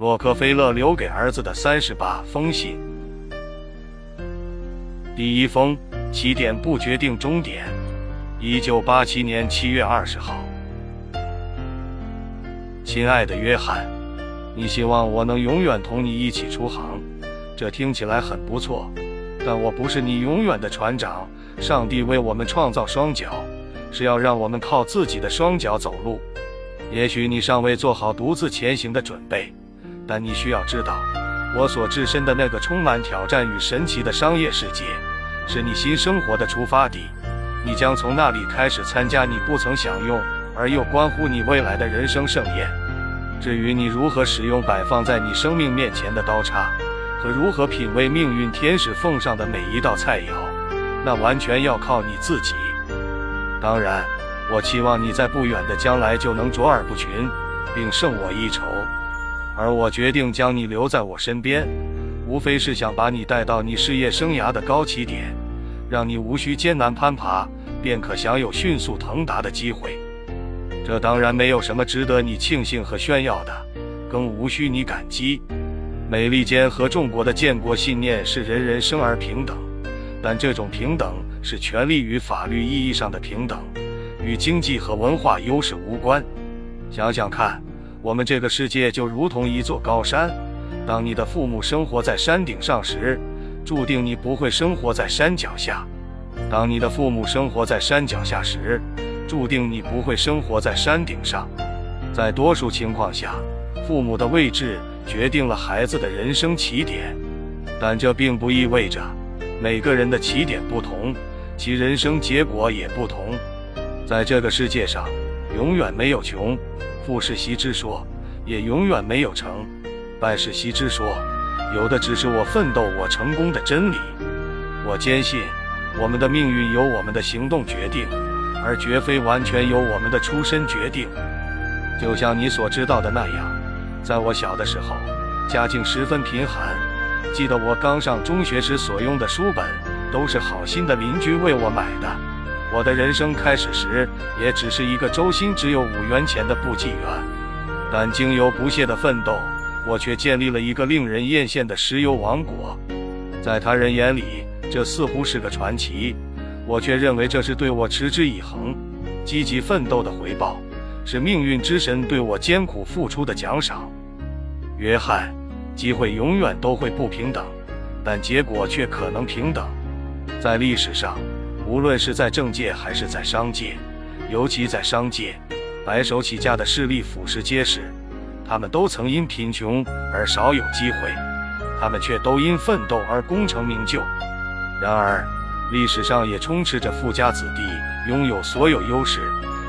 洛克菲勒留给儿子的三十八封信。第一封：起点不决定终点。一九八七年七月二十号。亲爱的约翰，你希望我能永远同你一起出航，这听起来很不错。但我不是你永远的船长。上帝为我们创造双脚，是要让我们靠自己的双脚走路。也许你尚未做好独自前行的准备，但你需要知道，我所置身的那个充满挑战与神奇的商业世界，是你新生活的出发地。你将从那里开始参加你不曾享用而又关乎你未来的人生盛宴。至于你如何使用摆放在你生命面前的刀叉，和如何品味命运天使奉上的每一道菜肴，那完全要靠你自己。当然，我期望你在不远的将来就能卓尔不群，并胜我一筹。而我决定将你留在我身边，无非是想把你带到你事业生涯的高起点。让你无需艰难攀爬，便可享有迅速腾达的机会。这当然没有什么值得你庆幸和炫耀的，更无需你感激。美利坚和众国的建国信念是人人生而平等，但这种平等是权利与法律意义上的平等，与经济和文化优势无关。想想看，我们这个世界就如同一座高山，当你的父母生活在山顶上时。注定你不会生活在山脚下。当你的父母生活在山脚下时，注定你不会生活在山顶上。在多数情况下，父母的位置决定了孩子的人生起点，但这并不意味着每个人的起点不同，其人生结果也不同。在这个世界上，永远没有穷，富士习之说，也永远没有成，败世习之说。有的只是我奋斗、我成功的真理。我坚信，我们的命运由我们的行动决定，而绝非完全由我们的出身决定。就像你所知道的那样，在我小的时候，家境十分贫寒。记得我刚上中学时所用的书本，都是好心的邻居为我买的。我的人生开始时，也只是一个周薪只有五元钱的部记员，但经由不懈的奋斗。我却建立了一个令人艳羡的石油王国，在他人眼里，这似乎是个传奇，我却认为这是对我持之以恒、积极奋斗的回报，是命运之神对我艰苦付出的奖赏。约翰，机会永远都会不平等，但结果却可能平等。在历史上，无论是在政界还是在商界，尤其在商界，白手起家的势力俯拾皆是。他们都曾因贫穷而少有机会，他们却都因奋斗而功成名就。然而，历史上也充斥着富家子弟拥有所有优势，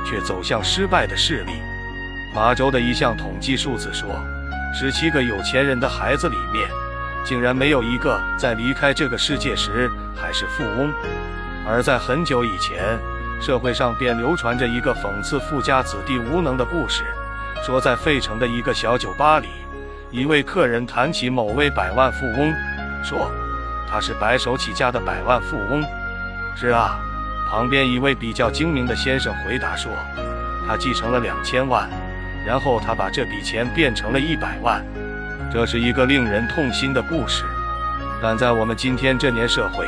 却走向失败的事例。马州的一项统计数字说，十七个有钱人的孩子里面，竟然没有一个在离开这个世界时还是富翁。而在很久以前，社会上便流传着一个讽刺富家子弟无能的故事。说，在费城的一个小酒吧里，一位客人谈起某位百万富翁，说他是白手起家的百万富翁。是啊，旁边一位比较精明的先生回答说，他继承了两千万，然后他把这笔钱变成了一百万。这是一个令人痛心的故事。但在我们今天这年社会，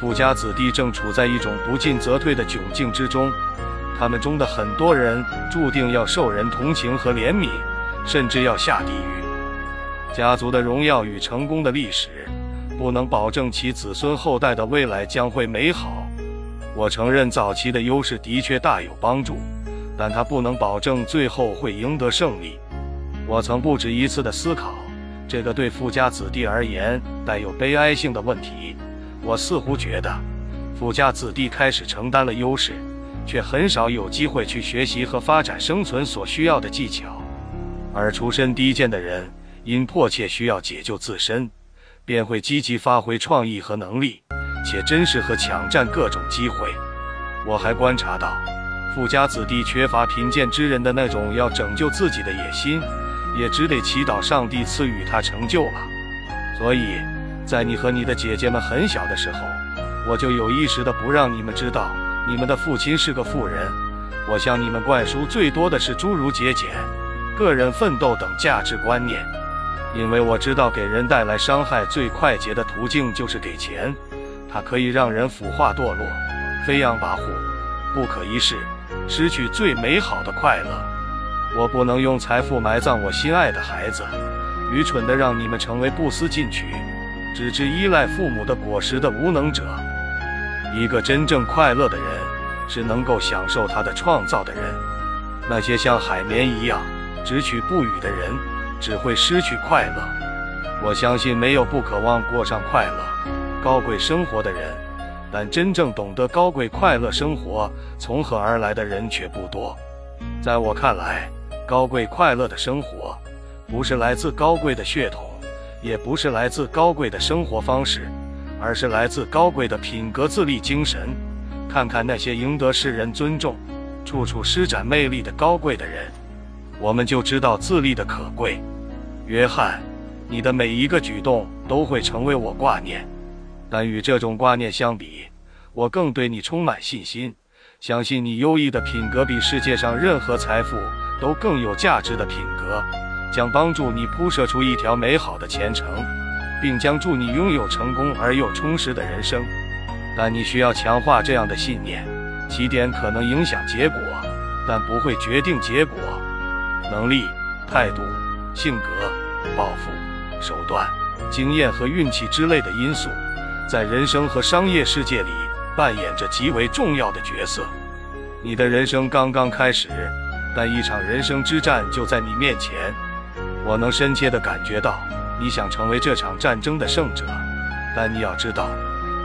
富家子弟正处在一种不进则退的窘境之中。他们中的很多人注定要受人同情和怜悯，甚至要下地狱。家族的荣耀与成功的历史，不能保证其子孙后代的未来将会美好。我承认早期的优势的确大有帮助，但它不能保证最后会赢得胜利。我曾不止一次地思考这个对富家子弟而言带有悲哀性的问题。我似乎觉得，富家子弟开始承担了优势。却很少有机会去学习和发展生存所需要的技巧，而出身低贱的人因迫切需要解救自身，便会积极发挥创意和能力，且珍视和抢占各种机会。我还观察到，富家子弟缺乏贫贱之人的那种要拯救自己的野心，也只得祈祷上帝赐予他成就了。所以，在你和你的姐姐们很小的时候，我就有意识的不让你们知道。你们的父亲是个富人，我向你们灌输最多的是诸如节俭、个人奋斗等价值观念。因为我知道给人带来伤害最快捷的途径就是给钱，它可以让人腐化堕落、飞扬跋扈、不可一世，失去最美好的快乐。我不能用财富埋葬我心爱的孩子，愚蠢的让你们成为不思进取、只知依赖父母的果实的无能者。一个真正快乐的人，是能够享受他的创造的人。那些像海绵一样只取不语的人，只会失去快乐。我相信没有不渴望过上快乐、高贵生活的人，但真正懂得高贵快乐生活从何而来的人却不多。在我看来，高贵快乐的生活，不是来自高贵的血统，也不是来自高贵的生活方式，而是来自高贵的品格自立精神。看看那些赢得世人尊重。处处施展魅力的高贵的人，我们就知道自立的可贵。约翰，你的每一个举动都会成为我挂念，但与这种挂念相比，我更对你充满信心。相信你优异的品格比世界上任何财富都更有价值的品格，将帮助你铺设出一条美好的前程，并将助你拥有成功而又充实的人生。但你需要强化这样的信念。起点可能影响结果，但不会决定结果。能力、态度、性格、抱负、手段、经验和运气之类的因素，在人生和商业世界里扮演着极为重要的角色。你的人生刚刚开始，但一场人生之战就在你面前。我能深切地感觉到你想成为这场战争的胜者，但你要知道，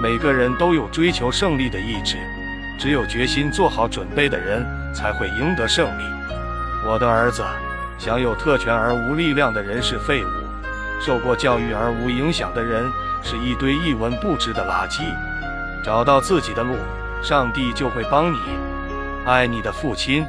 每个人都有追求胜利的意志。只有决心做好准备的人，才会赢得胜利。我的儿子，享有特权而无力量的人是废物；受过教育而无影响的人，是一堆一文不值的垃圾。找到自己的路，上帝就会帮你。爱你的父亲。